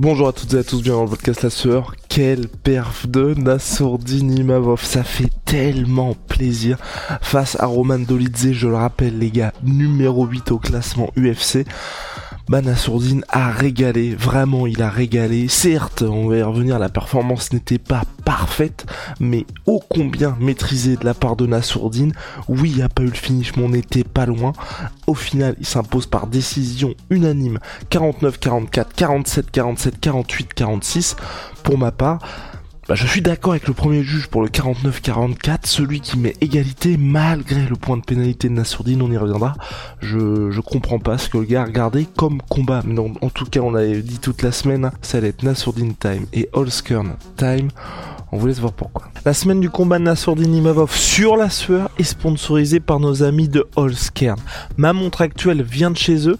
Bonjour à toutes et à tous, bienvenue dans le podcast La Sueur. Quelle perf de Nassourdine Imavov, ça fait tellement plaisir face à Roman Dolidze, je le rappelle les gars, numéro 8 au classement UFC. Banasourdine a régalé, vraiment il a régalé. Certes, on va y revenir, la performance n'était pas parfaite, mais ô combien maîtrisée de la part de Nassourdine. Oui, il n'y a pas eu le finish, mais on n'était pas loin. Au final, il s'impose par décision unanime 49-44, 47-47, 48-46. Pour ma part, bah, je suis d'accord avec le premier juge pour le 49-44, celui qui met égalité malgré le point de pénalité de Nassourdine, on y reviendra. Je, comprends pas ce que le gars a regardé comme combat. Mais en tout cas, on avait dit toute la semaine, ça allait être Nassourdine time et Holskern time. On vous laisse voir pourquoi. La semaine du combat de Nassourdine Imavov sur la sueur est sponsorisée par nos amis de Holskern. Ma montre actuelle vient de chez eux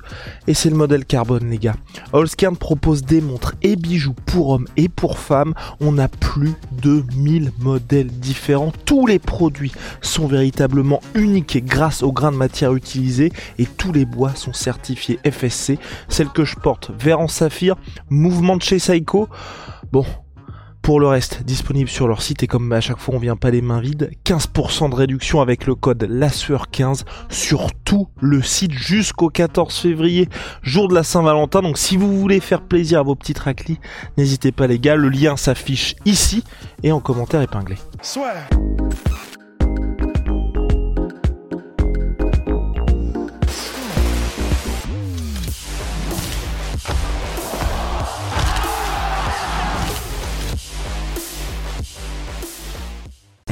et c'est le modèle carbone les gars. Holskern propose des montres et bijoux pour hommes et pour femmes. On a plus de 1000 modèles différents. Tous les produits sont véritablement uniques grâce aux grains de matière utilisés et tous les bois sont certifiés FSC. Celle que je porte, vert en saphir, mouvement de chez Seiko. Bon, pour le reste, disponible sur leur site et comme à chaque fois on vient pas les mains vides, 15% de réduction avec le code LASSUEUR15 sur tout le site jusqu'au 14 février, jour de la Saint-Valentin. Donc si vous voulez faire plaisir à vos petites raclis, n'hésitez pas les gars, le lien s'affiche ici et en commentaire épinglé.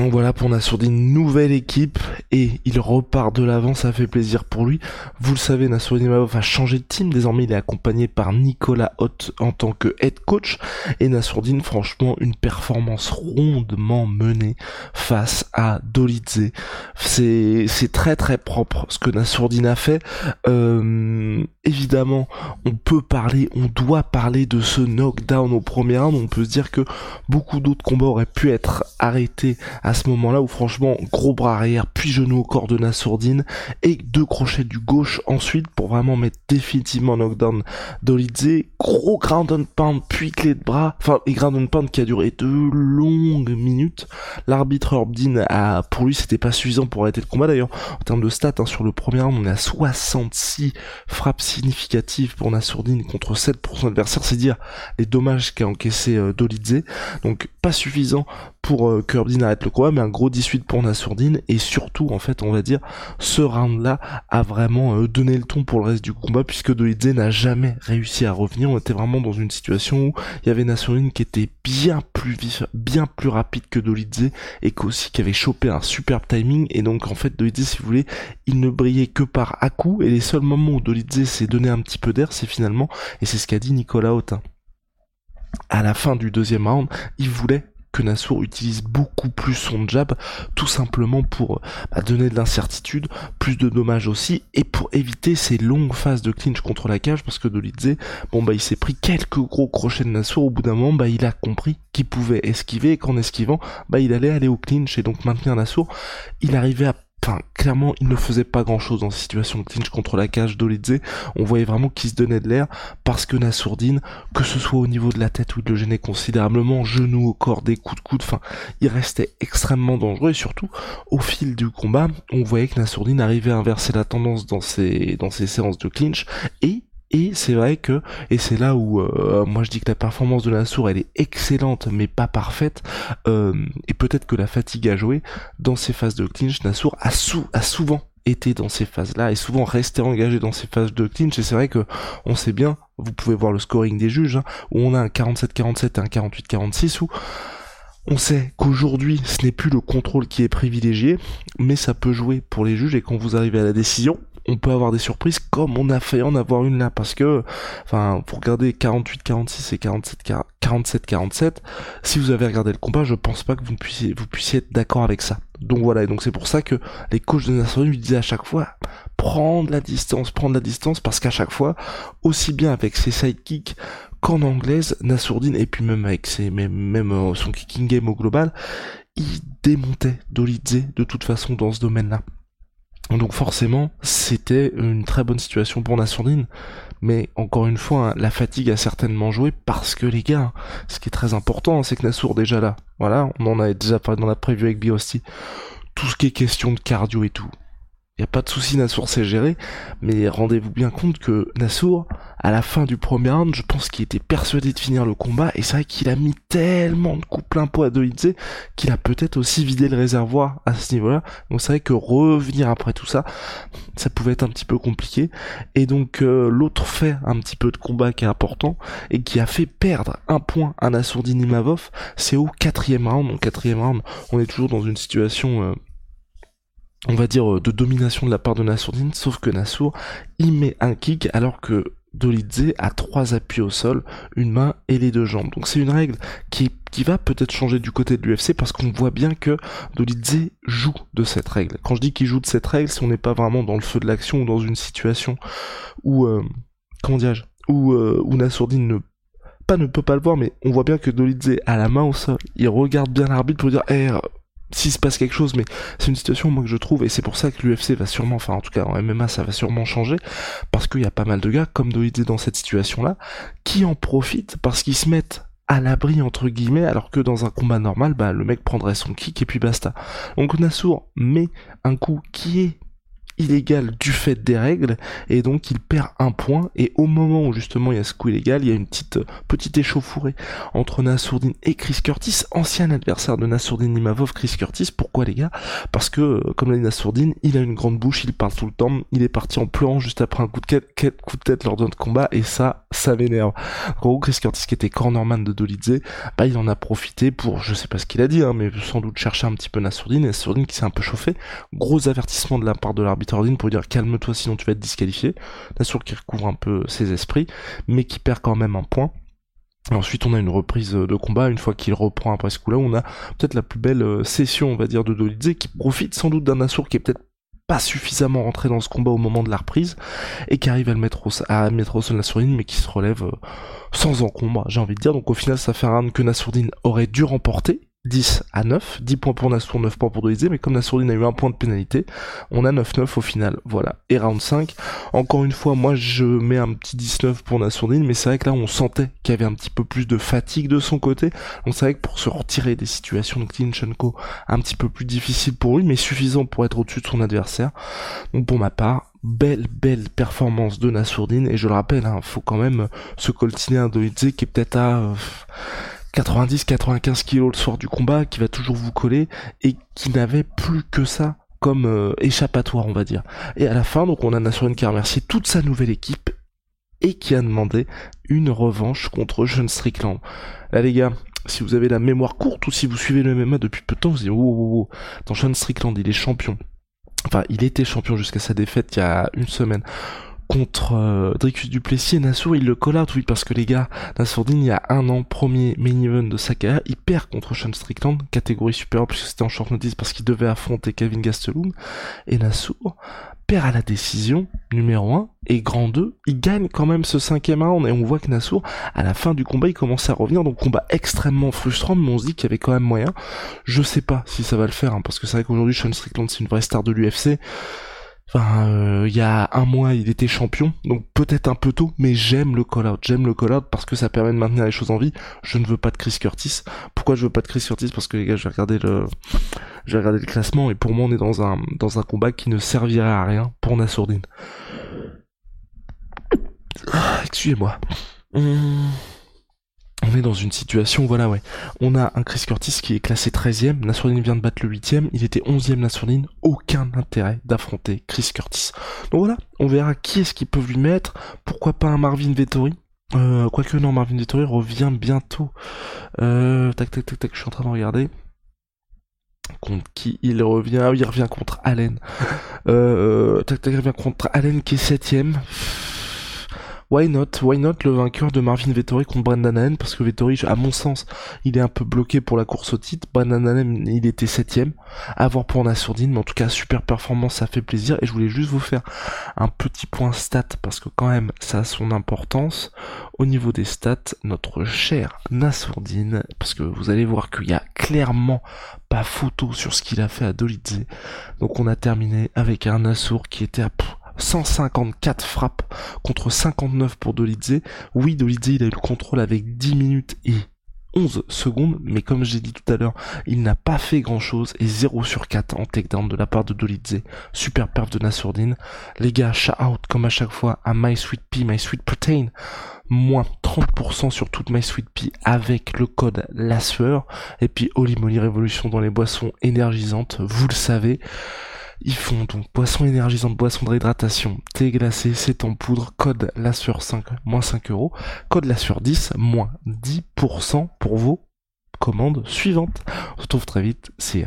Donc voilà pour Nassourdine, nouvelle équipe et il repart de l'avant, ça fait plaisir pour lui. Vous le savez, Nassourdine va changer de team, désormais il est accompagné par Nicolas Hott en tant que head coach et Nassourdine franchement une performance rondement menée face à Dolidze. C'est très très propre ce que Nassourdine a fait. Euh, évidemment, on peut parler, on doit parler de ce knockdown au premier round, on peut se dire que beaucoup d'autres combats auraient pu être arrêtés à ce moment-là où franchement gros bras arrière puis genou au corps de Nassourdine et deux crochets du gauche ensuite pour vraiment mettre définitivement knockdown Dolidze. Gros ground and pound puis clé de bras. Enfin et ground and pound qui a duré de longues minutes. L'arbitre Orbdin a pour lui c'était pas suffisant pour arrêter le combat. D'ailleurs en termes de stats hein, sur le premier round on est à 66 frappes significatives pour Nassourdine contre 7 pour son adversaire. C'est dire les dommages qu'a encaissé euh, donc pas suffisant pour euh, que Orbdin arrête le combat, mais un gros 18 pour Nassourdine, et surtout, en fait, on va dire, ce round-là a vraiment euh, donné le ton pour le reste du combat, puisque Dolidze n'a jamais réussi à revenir, on était vraiment dans une situation où il y avait Nassourdine qui était bien plus vif, bien plus rapide que Dolidze, et qu'aussi qui avait chopé un superbe timing, et donc, en fait, Dolidze, si vous voulez, il ne brillait que par à coup, et les seuls moments où Dolidze s'est donné un petit peu d'air, c'est finalement, et c'est ce qu'a dit Nicolas Autin, à la fin du deuxième round, il voulait que Nassour utilise beaucoup plus son jab, tout simplement pour bah, donner de l'incertitude, plus de dommages aussi, et pour éviter ces longues phases de clinch contre la cage, parce que Dolidze, bon bah il s'est pris quelques gros crochets de Nassour, au bout d'un moment, bah il a compris qu'il pouvait esquiver, et qu'en esquivant, bah il allait aller au clinch, et donc maintenir Nassour, il arrivait à Enfin, clairement, il ne faisait pas grand chose dans cette situation de clinch contre la cage d'Olidze. On voyait vraiment qu'il se donnait de l'air parce que Nassourdine, que ce soit au niveau de la tête ou il le gênait considérablement, genou au corps, des coups de coude, enfin, il restait extrêmement dangereux et surtout, au fil du combat, on voyait que Nassourdine arrivait à inverser la tendance dans ses, dans ses séances de clinch et et c'est vrai que, et c'est là où euh, moi je dis que la performance de Nassour elle est excellente mais pas parfaite, euh, et peut-être que la fatigue a joué, dans ces phases de clinch, Nassour a, sou a souvent été dans ces phases-là et souvent resté engagé dans ces phases de clinch. Et c'est vrai que on sait bien, vous pouvez voir le scoring des juges, hein, où on a un 47-47 et un 48-46 où on sait qu'aujourd'hui ce n'est plus le contrôle qui est privilégié, mais ça peut jouer pour les juges. Et quand vous arrivez à la décision, on peut avoir des surprises comme on a fait en avoir une là parce que enfin pour regarder 48 46 et 47 47 47 si vous avez regardé le combat je pense pas que vous puissiez vous puissiez être d'accord avec ça. Donc voilà et donc c'est pour ça que les coachs de Nassourdine lui disaient à chaque fois prendre la distance prendre la distance parce qu'à chaque fois aussi bien avec ses sidekicks qu'en anglaise Nassourdine et puis même avec ses même, même euh, son kicking game au global il démontait Dolidze de toute façon dans ce domaine là donc forcément, c'était une très bonne situation pour Nassourdine. Mais encore une fois, hein, la fatigue a certainement joué parce que les gars, ce qui est très important, c'est que Nassour déjà là, voilà, on en a déjà parlé dans la preview avec Biosti, tout ce qui est question de cardio et tout, il a pas de souci, Nassour s'est géré, mais rendez-vous bien compte que Nassour, à la fin du premier round, je pense qu'il était persuadé de finir le combat, et c'est vrai qu'il a mis tellement de coups plein pot à Dolidze qu'il a peut-être aussi vidé le réservoir à ce niveau-là. Donc c'est vrai que revenir après tout ça, ça pouvait être un petit peu compliqué. Et donc euh, l'autre fait un petit peu de combat qui est important, et qui a fait perdre un point à Nassour Dinimavov, c'est au quatrième round. Donc quatrième round, on est toujours dans une situation... Euh, on va dire, euh, de domination de la part de Nassourdine, sauf que Nassour, il met un kick alors que Dolidze a trois appuis au sol, une main et les deux jambes. Donc c'est une règle qui, qui va peut-être changer du côté de l'UFC parce qu'on voit bien que Dolidze joue de cette règle. Quand je dis qu'il joue de cette règle, c'est on n'est pas vraiment dans le feu de l'action ou dans une situation où, euh, comment dirais-je, où, euh, où Nassourdine ne pas ne peut pas le voir, mais on voit bien que Dolidze a la main au sol. Il regarde bien l'arbitre pour dire, eh, s'il se passe quelque chose, mais c'est une situation moi que je trouve, et c'est pour ça que l'UFC va sûrement, enfin en tout cas en MMA ça va sûrement changer, parce qu'il y a pas mal de gars, comme Doidé dans cette situation-là, qui en profitent parce qu'ils se mettent à l'abri entre guillemets, alors que dans un combat normal, bah le mec prendrait son kick et puis basta. Donc Nassour met un coup qui est illégal du fait des règles et donc il perd un point et au moment où justement il y a ce coup illégal il y a une petite petite échauffourée entre Nassourdine et Chris Curtis ancien adversaire de Nassourdine Nimavov Chris Curtis. Pourquoi les gars? Parce que comme l'a il a une grande bouche il parle tout le temps il est parti en pleurant juste après un coup de, tête, coup de tête lors d'un combat et ça ça vénère en gros Chris Curtis qui était cornerman de Dolidze bah il en a profité pour je sais pas ce qu'il a dit hein, mais sans doute chercher un petit peu Nassourdine et Nassourdine qui s'est un peu chauffé. Gros avertissement de la part de l'arbitre pour dire calme-toi sinon tu vas être disqualifié. sûr qui recouvre un peu ses esprits, mais qui perd quand même un point. ensuite, on a une reprise de combat. Une fois qu'il reprend après ce coup-là, on a peut-être la plus belle euh, session, on va dire, de Dolidze, qui profite sans doute d'un Assour qui est peut-être pas suffisamment rentré dans ce combat au moment de la reprise, et qui arrive à le mettre au, à mettre au sol Nassourdine, mais qui se relève euh, sans encombre, j'ai envie de dire. Donc au final, ça fait un que Nassourdine aurait dû remporter, 10 à 9, 10 points pour Nassour, 9 points pour Dolizé, mais comme Nassourdine a eu un point de pénalité, on a 9-9 au final, voilà. Et round 5, encore une fois, moi je mets un petit 19 pour Nassourdine, mais c'est vrai que là on sentait qu'il y avait un petit peu plus de fatigue de son côté, c'est vrai que pour se retirer des situations de Klinchenko, un petit peu plus difficile pour lui, mais suffisant pour être au-dessus de son adversaire. Donc pour ma part, belle belle performance de Nassourdine, et je le rappelle, hein, faut quand même se coltiner un Dolizé qui est peut-être à... Euh, 90-95 kilos le soir du combat, qui va toujours vous coller et qui n'avait plus que ça comme euh, échappatoire, on va dire. Et à la fin, donc on a Nassourine qui a remercié toute sa nouvelle équipe et qui a demandé une revanche contre John Strickland. Là les gars, si vous avez la mémoire courte ou si vous suivez le MMA depuis peu de temps, vous dites oh, oh, oh. Dans John Strickland, il est champion. Enfin, il était champion jusqu'à sa défaite il y a une semaine contre euh, Dricus Duplessis et Nassour il le call out oui parce que les gars Nassourdine il y a un an premier main event de sa carrière il perd contre Sean Strickland catégorie supérieure puisque c'était en short notice parce qu'il devait affronter Kevin Gastelum. Et Nassour perd à la décision numéro 1 et grand 2 il gagne quand même ce cinquième round et on voit que Nassour à la fin du combat il commence à revenir. Donc combat extrêmement frustrant mais on se dit qu'il y avait quand même moyen. Je sais pas si ça va le faire hein, parce que c'est vrai qu'aujourd'hui Sean Strickland c'est une vraie star de l'UFC Enfin, euh, il y a un mois, il était champion, donc peut-être un peu tôt, mais j'aime le call-out. J'aime le call-out parce que ça permet de maintenir les choses en vie. Je ne veux pas de Chris Curtis. Pourquoi je veux pas de Chris Curtis? Parce que les gars, je vais regarder le, je vais regarder le classement et pour moi, on est dans un dans un combat qui ne servirait à rien pour Nassourdine. Ah, excusez-moi. Hum dans une situation, voilà, ouais. On a un Chris Curtis qui est classé 13ème, Nassourdine vient de battre le 8ème, il était 11ème Nassourdine, aucun intérêt d'affronter Chris Curtis. Donc voilà, on verra qui est-ce qu'ils peuvent lui mettre, pourquoi pas un Marvin Vettori. Euh, quoique non, Marvin Vettori revient bientôt. Euh, tac, tac, tac, tac, je suis en train de regarder. contre qui il revient? Il revient contre Allen. Euh, tac, tac, il revient contre Allen qui est septième. Why not? Why not le vainqueur de Marvin Vettori contre Brendan Allen? Parce que Vettori, à mon sens, il est un peu bloqué pour la course au titre. Brendan Allen, il était septième. À voir pour Nassourdine, mais en tout cas, super performance, ça fait plaisir. Et je voulais juste vous faire un petit point stat, parce que quand même, ça a son importance. Au niveau des stats, notre cher Nassourdine, parce que vous allez voir qu'il y a clairement pas photo sur ce qu'il a fait à Dolidze. Donc on a terminé avec un Nassour qui était à 154 frappes contre 59 pour Dolidze. Oui, Dolidze, il a eu le contrôle avec 10 minutes et 11 secondes, mais comme j'ai dit tout à l'heure, il n'a pas fait grand chose et 0 sur 4 en takedown de la part de Dolidze. Super perf de Nassourdine. Les gars, shout out comme à chaque fois à My Sweet Pea, My Sweet Protein. Moins 30% sur toute My Sweet Pea avec le code la Et puis Holy Moly Révolution dans les boissons énergisantes, vous le savez. Ils font donc boisson énergisante, boisson de réhydratation, thé glacé, c'est en poudre, code la 5, moins 5 euros, code la 10, moins 10% pour vos commandes suivantes. On se retrouve très vite, c'est